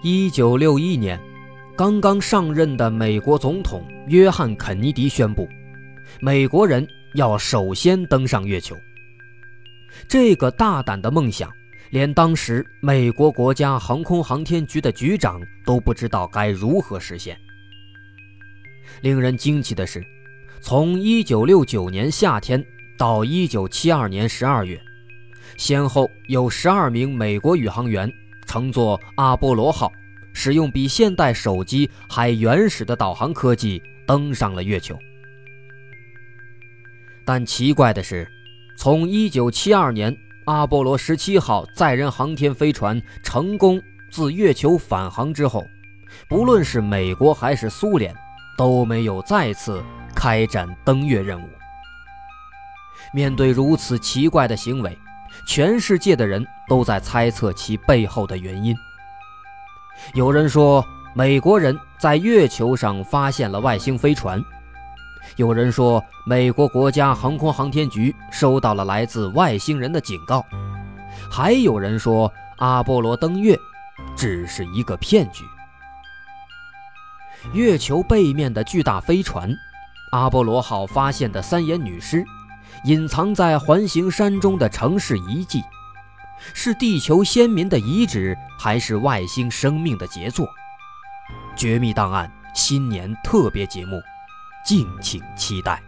一九六一年，刚刚上任的美国总统约翰·肯尼迪宣布，美国人要首先登上月球。这个大胆的梦想，连当时美国国家航空航天局的局长都不知道该如何实现。令人惊奇的是，从一九六九年夏天到一九七二年十二月，先后有十二名美国宇航员。乘坐阿波罗号，使用比现代手机还原始的导航科技登上了月球。但奇怪的是，从1972年阿波罗17号载人航天飞船成功自月球返航之后，不论是美国还是苏联，都没有再次开展登月任务。面对如此奇怪的行为，全世界的人都在猜测其背后的原因。有人说，美国人在月球上发现了外星飞船；有人说，美国国家航空航天局收到了来自外星人的警告；还有人说，阿波罗登月只是一个骗局。月球背面的巨大飞船，阿波罗号发现的三眼女尸。隐藏在环形山中的城市遗迹，是地球先民的遗址，还是外星生命的杰作？绝密档案新年特别节目，敬请期待。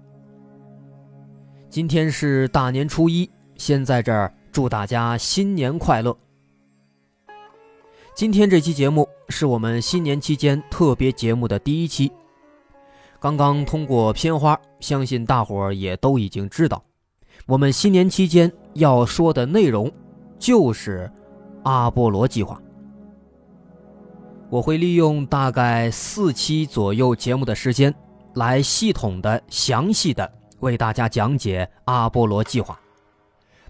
今天是大年初一，先在这儿祝大家新年快乐。今天这期节目是我们新年期间特别节目的第一期。刚刚通过片花，相信大伙儿也都已经知道，我们新年期间要说的内容就是阿波罗计划。我会利用大概四期左右节目的时间，来系统的、详细的。为大家讲解阿波罗计划，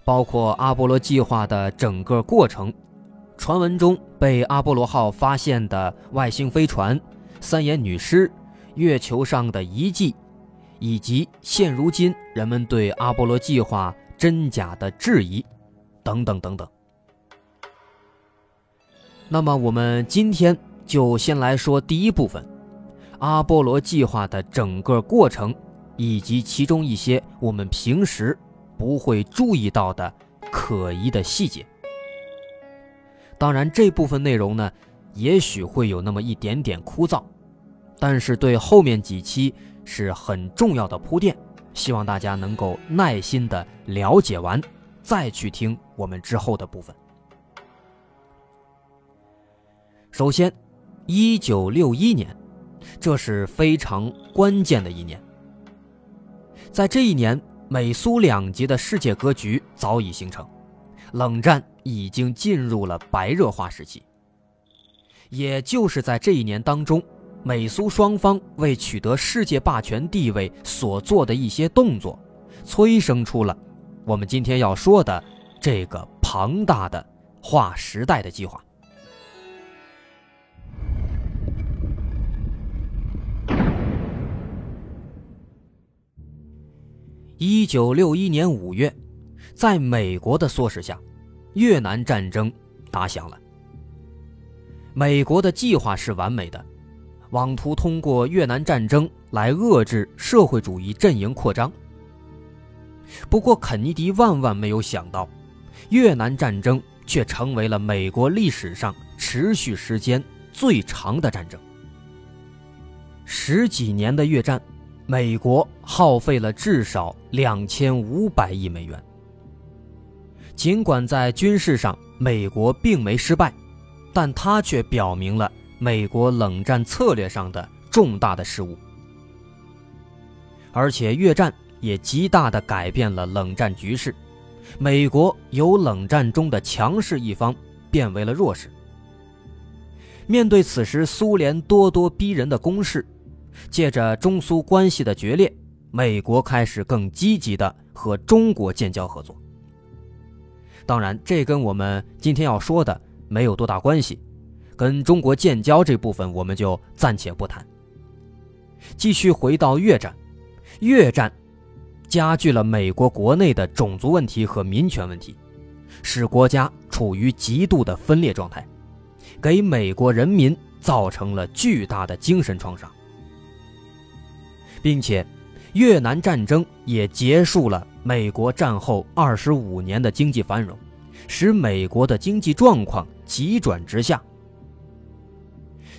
包括阿波罗计划的整个过程，传闻中被阿波罗号发现的外星飞船、三眼女尸、月球上的遗迹，以及现如今人们对阿波罗计划真假的质疑，等等等等。那么，我们今天就先来说第一部分，阿波罗计划的整个过程。以及其中一些我们平时不会注意到的可疑的细节。当然，这部分内容呢，也许会有那么一点点枯燥，但是对后面几期是很重要的铺垫。希望大家能够耐心的了解完，再去听我们之后的部分。首先，一九六一年，这是非常关键的一年。在这一年，美苏两极的世界格局早已形成，冷战已经进入了白热化时期。也就是在这一年当中，美苏双方为取得世界霸权地位所做的一些动作，催生出了我们今天要说的这个庞大的划时代的计划。一九六一年五月，在美国的唆使下，越南战争打响了。美国的计划是完美的，妄图通过越南战争来遏制社会主义阵营扩张。不过，肯尼迪万万没有想到，越南战争却成为了美国历史上持续时间最长的战争。十几年的越战。美国耗费了至少两千五百亿美元。尽管在军事上美国并没失败，但它却表明了美国冷战策略上的重大的失误。而且越战也极大的改变了冷战局势，美国由冷战中的强势一方变为了弱势。面对此时苏联咄咄逼人的攻势，借着中苏关系的决裂，美国开始更积极的和中国建交合作。当然，这跟我们今天要说的没有多大关系，跟中国建交这部分我们就暂且不谈。继续回到越战，越战加剧了美国国内的种族问题和民权问题，使国家处于极度的分裂状态，给美国人民造成了巨大的精神创伤，并且越南战争也结束了。美国战后二十五年的经济繁荣，使美国的经济状况急转直下。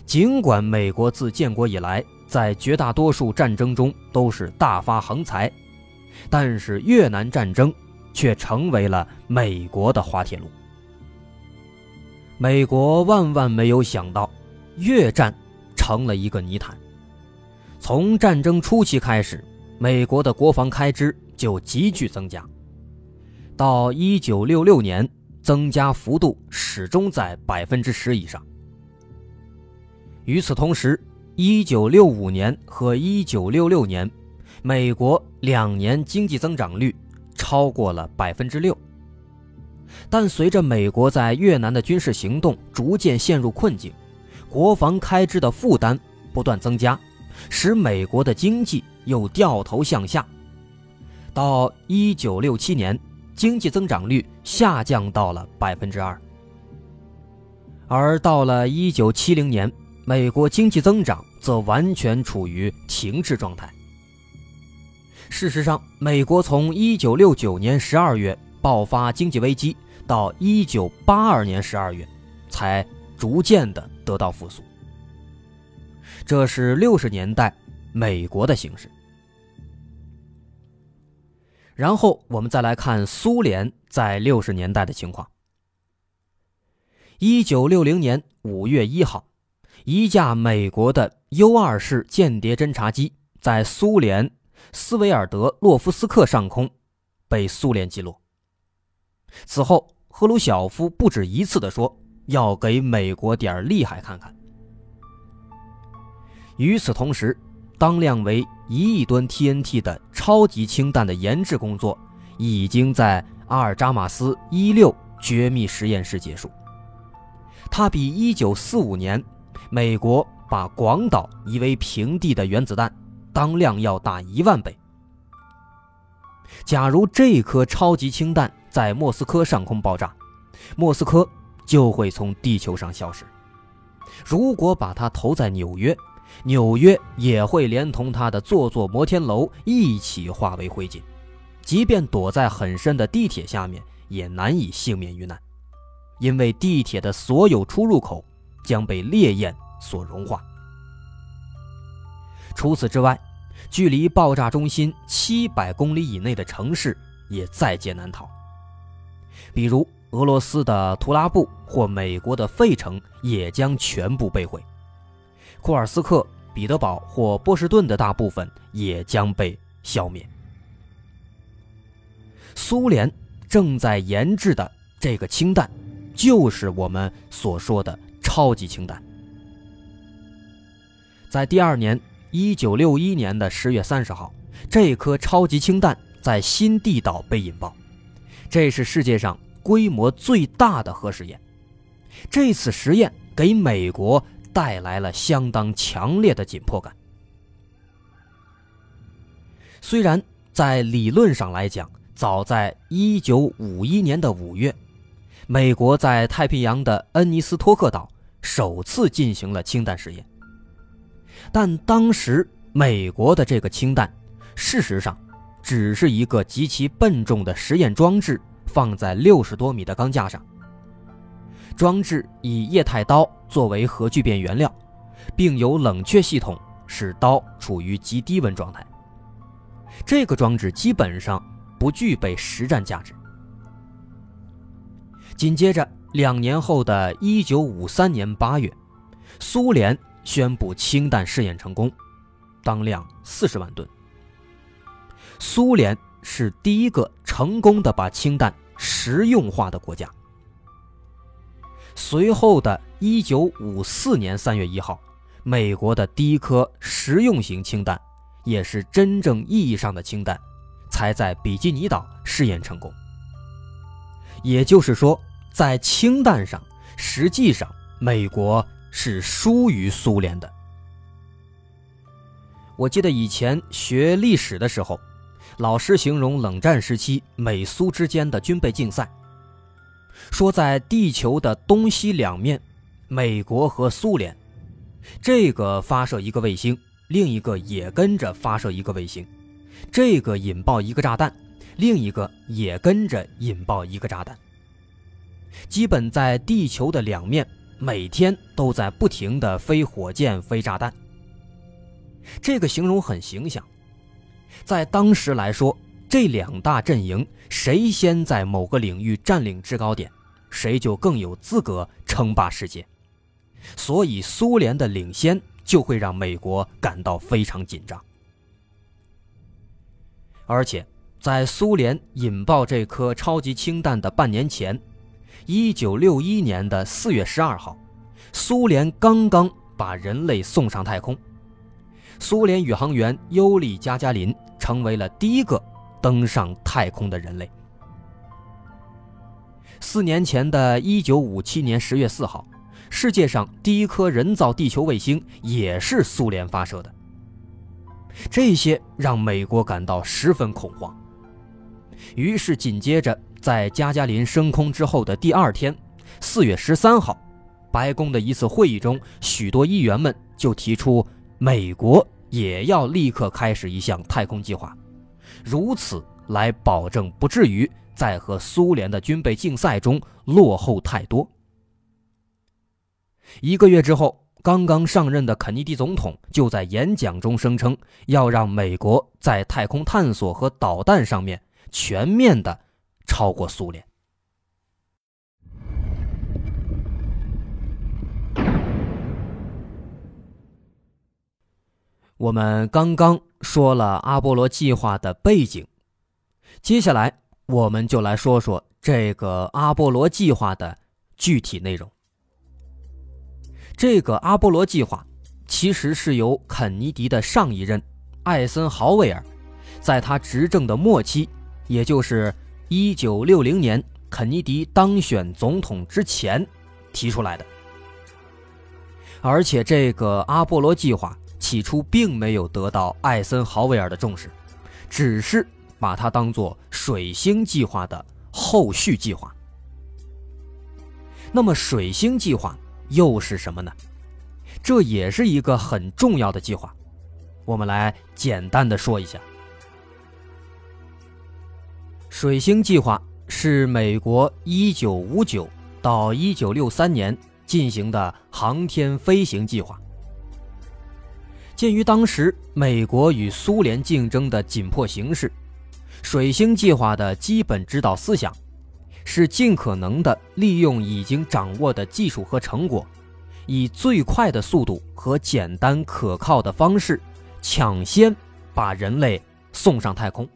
尽管美国自建国以来，在绝大多数战争中都是大发横财，但是越南战争却成为了美国的滑铁卢。美国万万没有想到，越战成了一个泥潭。从战争初期开始，美国的国防开支。就急剧增加，到一九六六年，增加幅度始终在百分之十以上。与此同时，一九六五年和一九六六年，美国两年经济增长率超过了百分之六。但随着美国在越南的军事行动逐渐陷入困境，国防开支的负担不断增加，使美国的经济又掉头向下。到一九六七年，经济增长率下降到了百分之二，而到了一九七零年，美国经济增长则完全处于停滞状态。事实上，美国从一九六九年十二月爆发经济危机到一九八二年十二月，才逐渐的得到复苏。这是六十年代美国的形势。然后我们再来看苏联在六十年代的情况。一九六零年五月一号，一架美国的 U 二式间谍侦察机在苏联斯维尔德洛夫斯克上空被苏联击落。此后，赫鲁晓夫不止一次的说要给美国点厉害看看。与此同时，当量为一亿吨 TNT 的超级氢弹的研制工作，已经在阿尔扎马斯一六绝密实验室结束。它比1945年美国把广岛夷为平地的原子弹当量要大一万倍。假如这颗超级氢弹在莫斯科上空爆炸，莫斯科就会从地球上消失。如果把它投在纽约，纽约也会连同他的座座摩天楼一起化为灰烬，即便躲在很深的地铁下面，也难以幸免于难，因为地铁的所有出入口将被烈焰所融化。除此之外，距离爆炸中心七百公里以内的城市也在劫难逃，比如俄罗斯的图拉布或美国的费城也将全部被毁。库尔斯克、彼得堡或波士顿的大部分也将被消灭。苏联正在研制的这个氢弹，就是我们所说的超级氢弹。在第二年，一九六一年的十月三十号，这颗超级氢弹在新地岛被引爆，这是世界上规模最大的核试验。这次实验给美国。带来了相当强烈的紧迫感。虽然在理论上来讲，早在1951年的五月，美国在太平洋的恩尼斯托克岛首次进行了氢弹实验，但当时美国的这个氢弹，事实上只是一个极其笨重的实验装置，放在六十多米的钢架上。装置以液态刀作为核聚变原料，并有冷却系统，使刀处于极低温状态。这个装置基本上不具备实战价值。紧接着两年后的一九五三年八月，苏联宣布氢弹试验成功，当量四十万吨。苏联是第一个成功的把氢弹实用化的国家。随后的一九五四年三月一号，美国的第一颗实用型氢弹，也是真正意义上的氢弹，才在比基尼岛试验成功。也就是说，在氢弹上，实际上美国是输于苏联的。我记得以前学历史的时候，老师形容冷战时期美苏之间的军备竞赛。说，在地球的东西两面，美国和苏联，这个发射一个卫星，另一个也跟着发射一个卫星；这个引爆一个炸弹，另一个也跟着引爆一个炸弹。基本在地球的两面，每天都在不停的飞火箭、飞炸弹。这个形容很形象，在当时来说。这两大阵营，谁先在某个领域占领制高点，谁就更有资格称霸世界。所以，苏联的领先就会让美国感到非常紧张。而且，在苏联引爆这颗超级氢弹的半年前，一九六一年的四月十二号，苏联刚刚把人类送上太空，苏联宇航员尤里·加加林成为了第一个。登上太空的人类。四年前的一九五七年十月四号，世界上第一颗人造地球卫星也是苏联发射的。这些让美国感到十分恐慌。于是紧接着，在加加林升空之后的第二天，四月十三号，白宫的一次会议中，许多议员们就提出，美国也要立刻开始一项太空计划。如此来保证不至于在和苏联的军备竞赛中落后太多。一个月之后，刚刚上任的肯尼迪总统就在演讲中声称，要让美国在太空探索和导弹上面全面的超过苏联。我们刚刚说了阿波罗计划的背景，接下来我们就来说说这个阿波罗计划的具体内容。这个阿波罗计划其实是由肯尼迪的上一任艾森豪威尔，在他执政的末期，也就是1960年肯尼迪当选总统之前提出来的，而且这个阿波罗计划。起初并没有得到艾森豪威尔的重视，只是把它当做水星计划的后续计划。那么，水星计划又是什么呢？这也是一个很重要的计划，我们来简单的说一下。水星计划是美国1959到1963年进行的航天飞行计划。鉴于当时美国与苏联竞争的紧迫形势，水星计划的基本指导思想是尽可能的利用已经掌握的技术和成果，以最快的速度和简单可靠的方式，抢先把人类送上太空。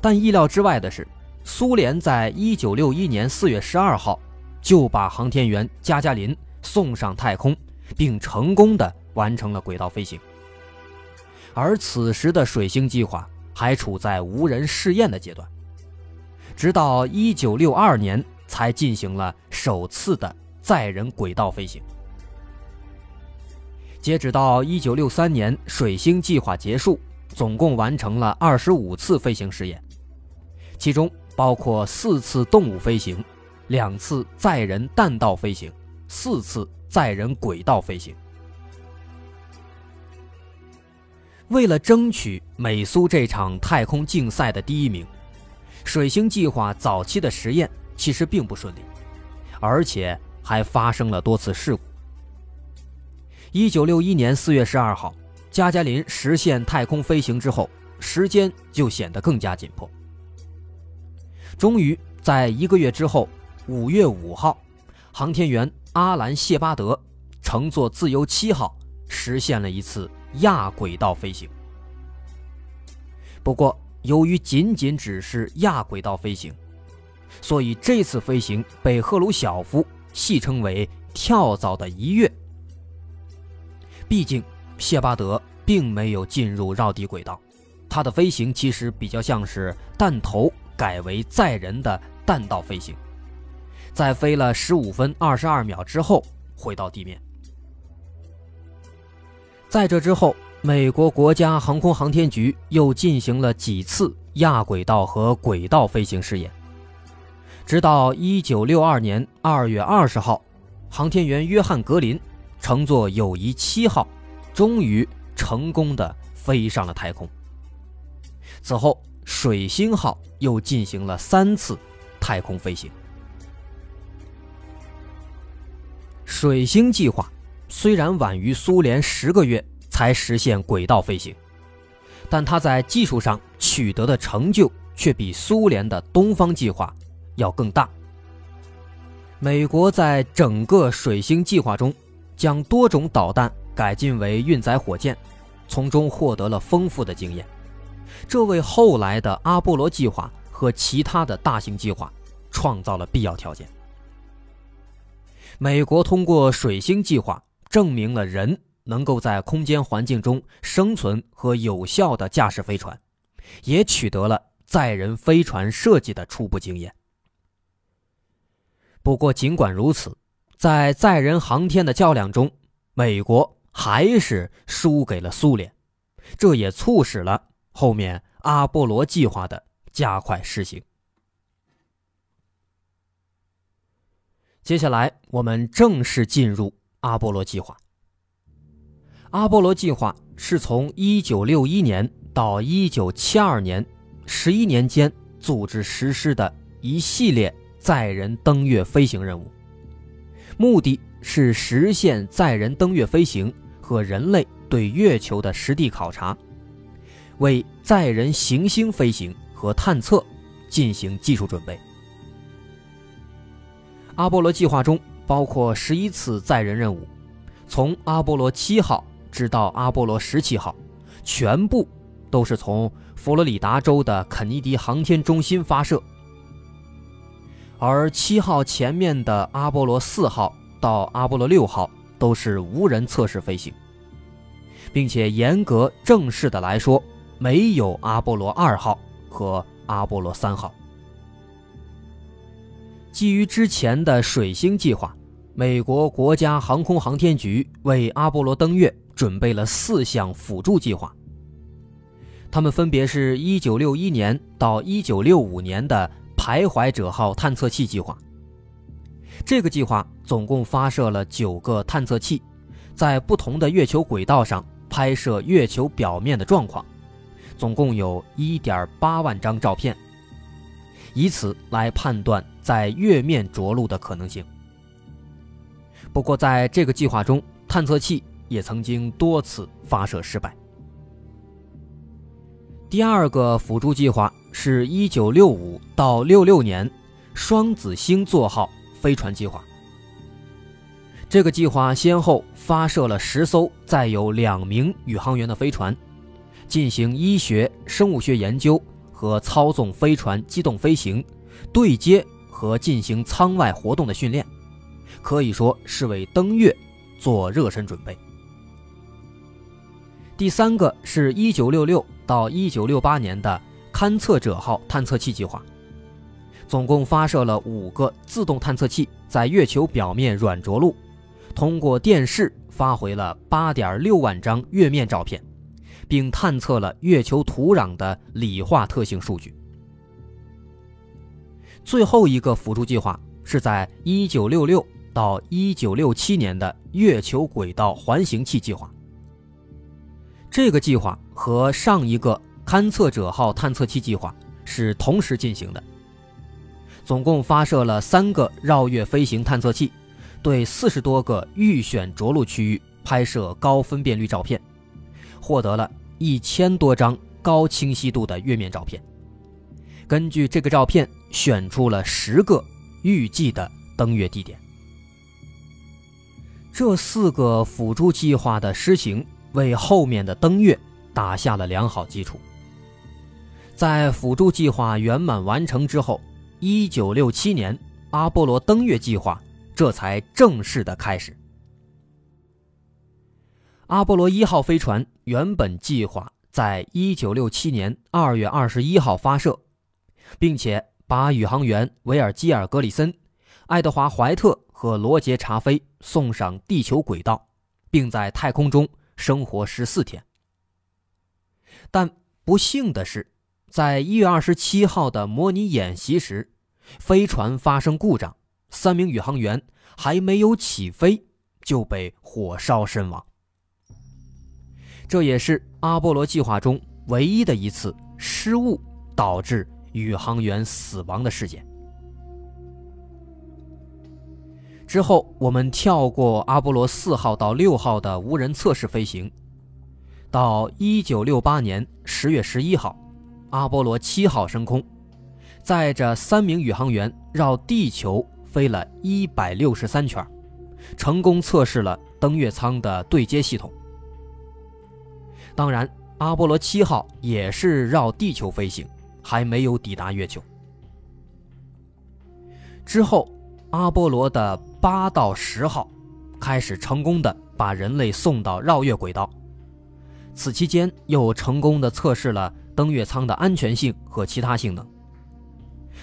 但意料之外的是，苏联在一九六一年四月十二号就把航天员加加林送上太空，并成功的。完成了轨道飞行，而此时的水星计划还处在无人试验的阶段，直到1962年才进行了首次的载人轨道飞行。截止到1963年，水星计划结束，总共完成了25次飞行试验，其中包括四次动物飞行、两次载人弹道飞行、四次载人轨道飞行。为了争取美苏这场太空竞赛的第一名，水星计划早期的实验其实并不顺利，而且还发生了多次事故。一九六一年四月十二号，加加林实现太空飞行之后，时间就显得更加紧迫。终于在一个月之后，五月五号，航天员阿兰·谢巴德乘坐自由七号实现了一次亚轨道飞行。不过，由于仅仅只是亚轨道飞行，所以这次飞行被赫鲁晓夫戏称为“跳蚤的一跃”。毕竟，谢巴德并没有进入绕地轨道，他的飞行其实比较像是弹头改为载人的弹道飞行，在飞了十五分二十二秒之后回到地面。在这之后。美国国家航空航天局又进行了几次亚轨道和轨道飞行试验，直到1962年2月20号，航天员约翰·格林乘坐友谊七号，终于成功的飞上了太空。此后，水星号又进行了三次太空飞行。水星计划虽然晚于苏联十个月。才实现轨道飞行，但他在技术上取得的成就却比苏联的东方计划要更大。美国在整个水星计划中，将多种导弹改进为运载火箭，从中获得了丰富的经验，这为后来的阿波罗计划和其他的大型计划创造了必要条件。美国通过水星计划证明了人。能够在空间环境中生存和有效的驾驶飞船，也取得了载人飞船设计的初步经验。不过，尽管如此，在载人航天的较量中，美国还是输给了苏联，这也促使了后面阿波罗计划的加快实行。接下来，我们正式进入阿波罗计划。阿波罗计划是从1961年到1972年11年间组织实施的一系列载人登月飞行任务，目的是实现载人登月飞行和人类对月球的实地考察，为载人行星飞行和探测进行技术准备。阿波罗计划中包括11次载人任务，从阿波罗7号。直到阿波罗十七号，全部都是从佛罗里达州的肯尼迪航天中心发射。而七号前面的阿波罗四号到阿波罗六号都是无人测试飞行，并且严格正式的来说，没有阿波罗二号和阿波罗三号。基于之前的水星计划，美国国家航空航天局为阿波罗登月。准备了四项辅助计划，他们分别是1961年到1965年的徘徊者号探测器计划。这个计划总共发射了九个探测器，在不同的月球轨道上拍摄月球表面的状况，总共有一点八万张照片，以此来判断在月面着陆的可能性。不过，在这个计划中，探测器。也曾经多次发射失败。第二个辅助计划是1965到66年双子星座号飞船计划。这个计划先后发射了十艘载有两名宇航员的飞船，进行医学、生物学研究和操纵飞船机动飞行、对接和进行舱外活动的训练，可以说是为登月做热身准备。第三个是1966到1968年的勘测者号探测器计划，总共发射了五个自动探测器，在月球表面软着陆，通过电视发回了8.6万张月面照片，并探测了月球土壤的理化特性数据。最后一个辅助计划是在1966到1967年的月球轨道环形器计划。这个计划和上一个勘测者号探测器计划是同时进行的，总共发射了三个绕月飞行探测器，对四十多个预选着陆区域拍摄高分辨率照片，获得了一千多张高清晰度的月面照片。根据这个照片选出了十个预计的登月地点。这四个辅助计划的施行，为后面的登月打下了良好基础。在辅助计划圆满完成之后，一九六七年阿波罗登月计划这才正式的开始。阿波罗一号飞船原本计划在一九六七年二月二十一号发射，并且把宇航员维尔基尔·格里森、爱德华·怀特。和罗杰·查菲送上地球轨道，并在太空中生活十四天。但不幸的是，在一月二十七号的模拟演习时，飞船发生故障，三名宇航员还没有起飞就被火烧身亡。这也是阿波罗计划中唯一的一次失误导致宇航员死亡的事件。之后，我们跳过阿波罗四号到六号的无人测试飞行，到一九六八年十月十一号，阿波罗七号升空，载着三名宇航员绕地球飞了一百六十三圈，成功测试了登月舱的对接系统。当然，阿波罗七号也是绕地球飞行，还没有抵达月球。之后，阿波罗的。八到十号，开始成功的把人类送到绕月轨道。此期间又成功的测试了登月舱的安全性和其他性能。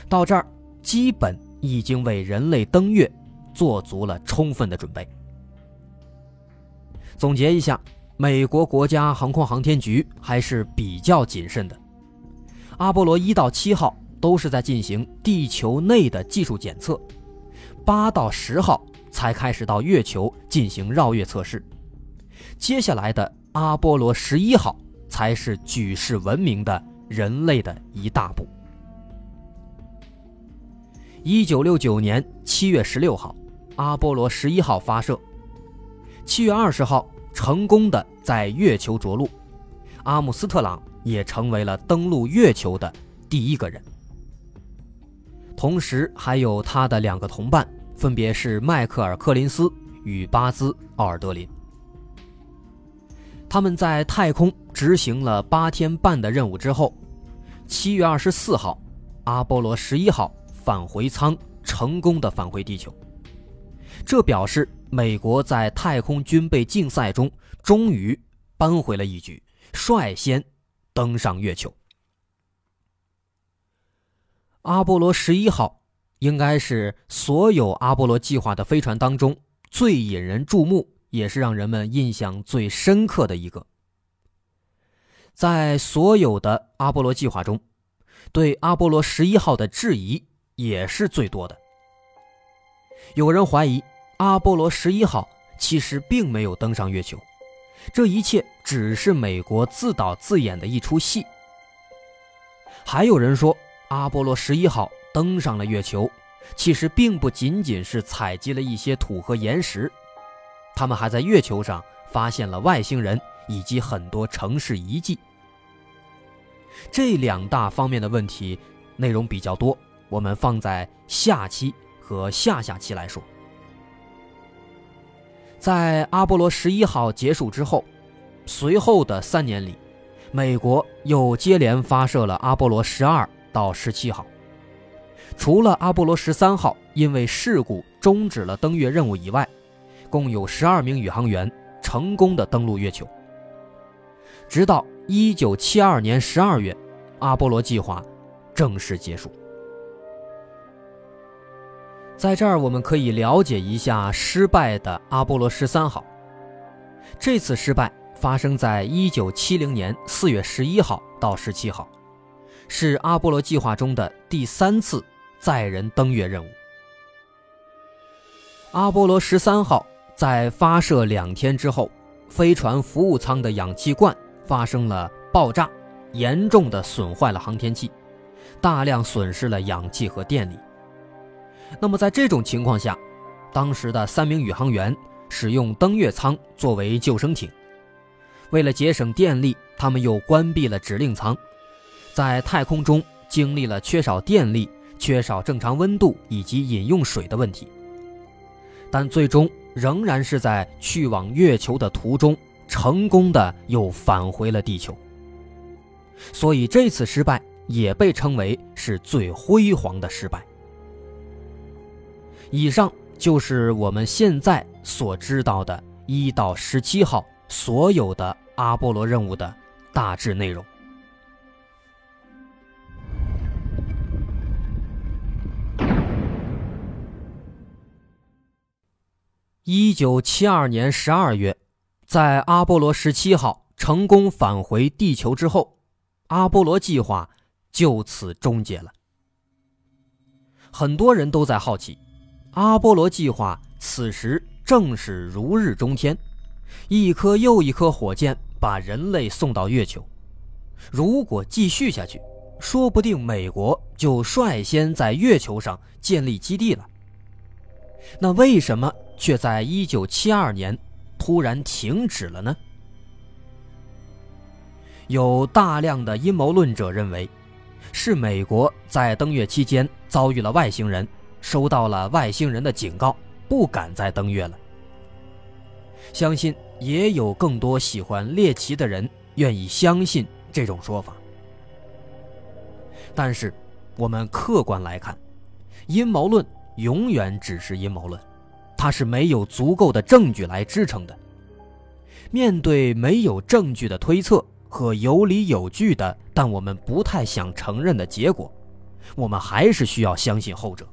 到这儿，基本已经为人类登月做足了充分的准备。总结一下，美国国家航空航天局还是比较谨慎的。阿波罗一到七号都是在进行地球内的技术检测。八到十号才开始到月球进行绕月测试，接下来的阿波罗十一号才是举世闻名的人类的一大步。一九六九年七月十六号，阿波罗十一号发射，七月二十号成功的在月球着陆，阿姆斯特朗也成为了登陆月球的第一个人。同时，还有他的两个同伴，分别是迈克尔·柯林斯与巴兹·奥尔德林。他们在太空执行了八天半的任务之后，七月二十四号，阿波罗十一号返回舱成功的返回地球。这表示美国在太空军备竞赛中终于扳回了一局，率先登上月球。阿波罗十一号应该是所有阿波罗计划的飞船当中最引人注目，也是让人们印象最深刻的一个。在所有的阿波罗计划中，对阿波罗十一号的质疑也是最多的。有人怀疑阿波罗十一号其实并没有登上月球，这一切只是美国自导自演的一出戏。还有人说。阿波罗十一号登上了月球，其实并不仅仅是采集了一些土和岩石，他们还在月球上发现了外星人以及很多城市遗迹。这两大方面的问题内容比较多，我们放在下期和下下期来说。在阿波罗十一号结束之后，随后的三年里，美国又接连发射了阿波罗十二。到十七号，除了阿波罗十三号因为事故终止了登月任务以外，共有十二名宇航员成功的登陆月球。直到一九七二年十二月，阿波罗计划正式结束。在这儿，我们可以了解一下失败的阿波罗十三号。这次失败发生在一九七零年四月十一号到十七号。是阿波罗计划中的第三次载人登月任务。阿波罗十三号在发射两天之后，飞船服务舱的氧气罐发生了爆炸，严重的损坏了航天器，大量损失了氧气和电力。那么在这种情况下，当时的三名宇航员使用登月舱作为救生艇，为了节省电力，他们又关闭了指令舱。在太空中经历了缺少电力、缺少正常温度以及饮用水的问题，但最终仍然是在去往月球的途中，成功的又返回了地球。所以这次失败也被称为是最辉煌的失败。以上就是我们现在所知道的一到十七号所有的阿波罗任务的大致内容。一九七二年十二月，在阿波罗十七号成功返回地球之后，阿波罗计划就此终结了。很多人都在好奇，阿波罗计划此时正是如日中天，一颗又一颗火箭把人类送到月球。如果继续下去，说不定美国就率先在月球上建立基地了。那为什么却在一九七二年突然停止了呢？有大量的阴谋论者认为，是美国在登月期间遭遇了外星人，收到了外星人的警告，不敢再登月了。相信也有更多喜欢猎奇的人愿意相信这种说法。但是，我们客观来看，阴谋论。永远只是阴谋论，它是没有足够的证据来支撑的。面对没有证据的推测和有理有据的但我们不太想承认的结果，我们还是需要相信后者。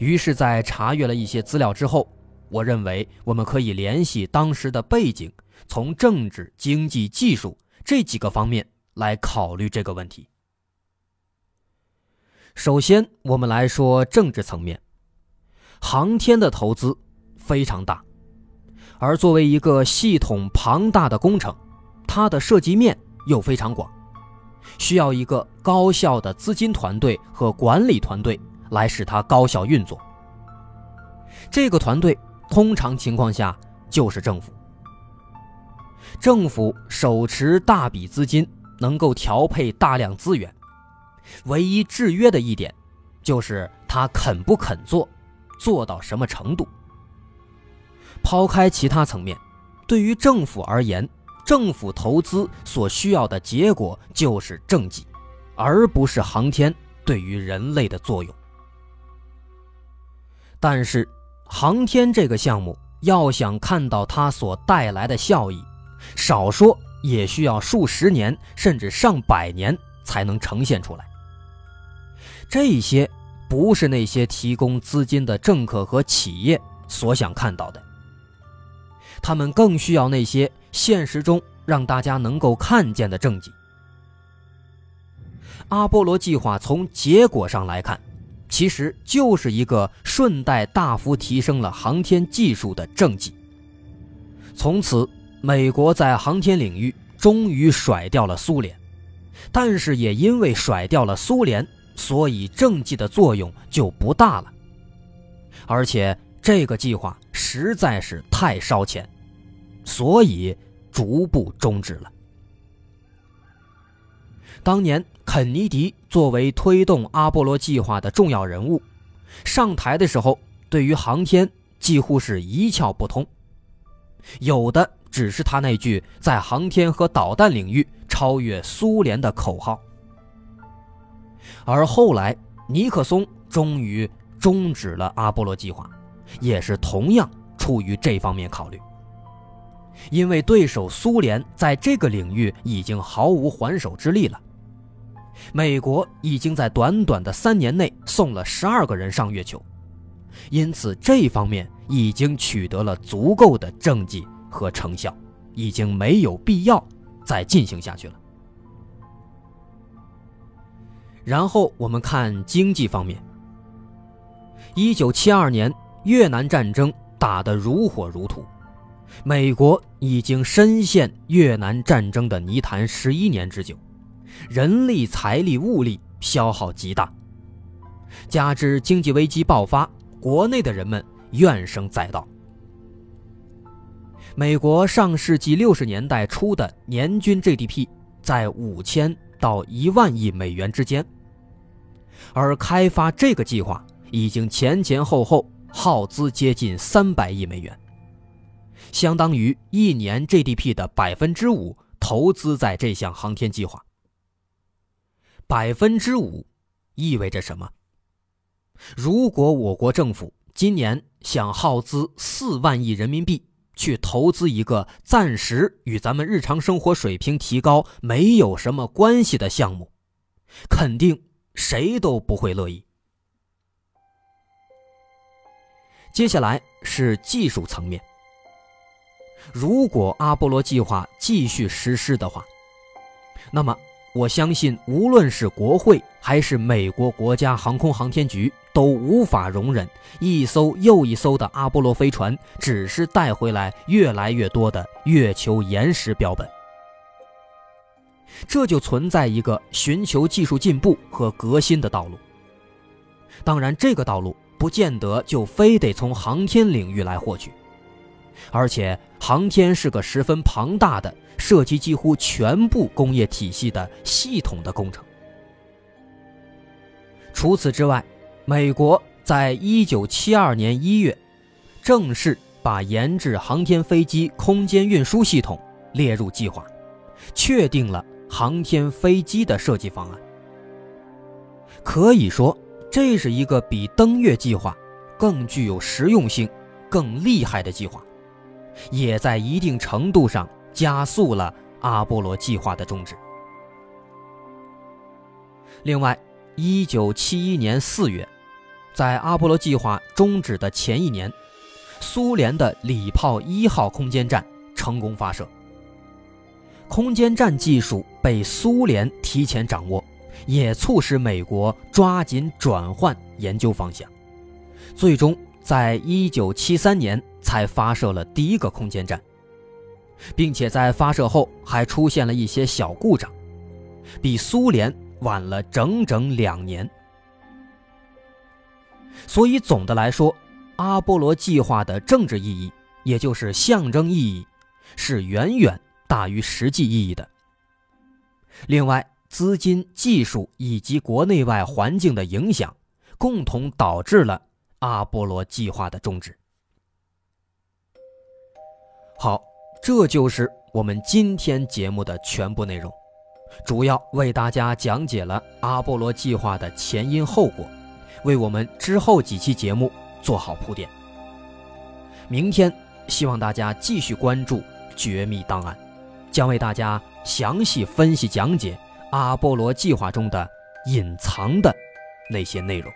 于是，在查阅了一些资料之后，我认为我们可以联系当时的背景，从政治、经济、技术这几个方面来考虑这个问题。首先，我们来说政治层面，航天的投资非常大，而作为一个系统庞大的工程，它的涉及面又非常广，需要一个高效的资金团队和管理团队来使它高效运作。这个团队通常情况下就是政府，政府手持大笔资金，能够调配大量资源。唯一制约的一点，就是他肯不肯做，做到什么程度。抛开其他层面，对于政府而言，政府投资所需要的结果就是政绩，而不是航天对于人类的作用。但是，航天这个项目要想看到它所带来的效益，少说也需要数十年甚至上百年才能呈现出来。这些不是那些提供资金的政客和企业所想看到的，他们更需要那些现实中让大家能够看见的政绩。阿波罗计划从结果上来看，其实就是一个顺带大幅提升了航天技术的政绩。从此，美国在航天领域终于甩掉了苏联，但是也因为甩掉了苏联。所以政绩的作用就不大了，而且这个计划实在是太烧钱，所以逐步终止了。当年肯尼迪作为推动阿波罗计划的重要人物，上台的时候，对于航天几乎是一窍不通，有的只是他那句在航天和导弹领域超越苏联的口号。而后来，尼克松终于终止了阿波罗计划，也是同样出于这方面考虑。因为对手苏联在这个领域已经毫无还手之力了，美国已经在短短的三年内送了十二个人上月球，因此这方面已经取得了足够的政绩和成效，已经没有必要再进行下去了。然后我们看经济方面。一九七二年越南战争打得如火如荼，美国已经深陷越南战争的泥潭十一年之久，人力、财力、物力消耗极大，加之经济危机爆发，国内的人们怨声载道。美国上世纪六十年代初的年均 GDP 在五千到一万亿美元之间。而开发这个计划已经前前后后耗资接近三百亿美元，相当于一年 GDP 的百分之五投资在这项航天计划。百分之五意味着什么？如果我国政府今年想耗资四万亿人民币去投资一个暂时与咱们日常生活水平提高没有什么关系的项目，肯定谁都不会乐意。接下来是技术层面。如果阿波罗计划继续实施的话，那么。我相信，无论是国会还是美国国家航空航天局，都无法容忍一艘又一艘的阿波罗飞船只是带回来越来越多的月球岩石标本。这就存在一个寻求技术进步和革新的道路。当然，这个道路不见得就非得从航天领域来获取，而且航天是个十分庞大的。涉及几乎全部工业体系的系统的工程。除此之外，美国在一九七二年一月，正式把研制航天飞机空间运输系统列入计划，确定了航天飞机的设计方案。可以说，这是一个比登月计划更具有实用性、更厉害的计划，也在一定程度上。加速了阿波罗计划的终止。另外，一九七一年四月，在阿波罗计划终止的前一年，苏联的礼炮一号空间站成功发射。空间站技术被苏联提前掌握，也促使美国抓紧转换研究方向，最终在一九七三年才发射了第一个空间站。并且在发射后还出现了一些小故障，比苏联晚了整整两年。所以总的来说，阿波罗计划的政治意义，也就是象征意义，是远远大于实际意义的。另外，资金、技术以及国内外环境的影响，共同导致了阿波罗计划的终止。好。这就是我们今天节目的全部内容，主要为大家讲解了阿波罗计划的前因后果，为我们之后几期节目做好铺垫。明天希望大家继续关注《绝密档案》，将为大家详细分析讲解阿波罗计划中的隐藏的那些内容。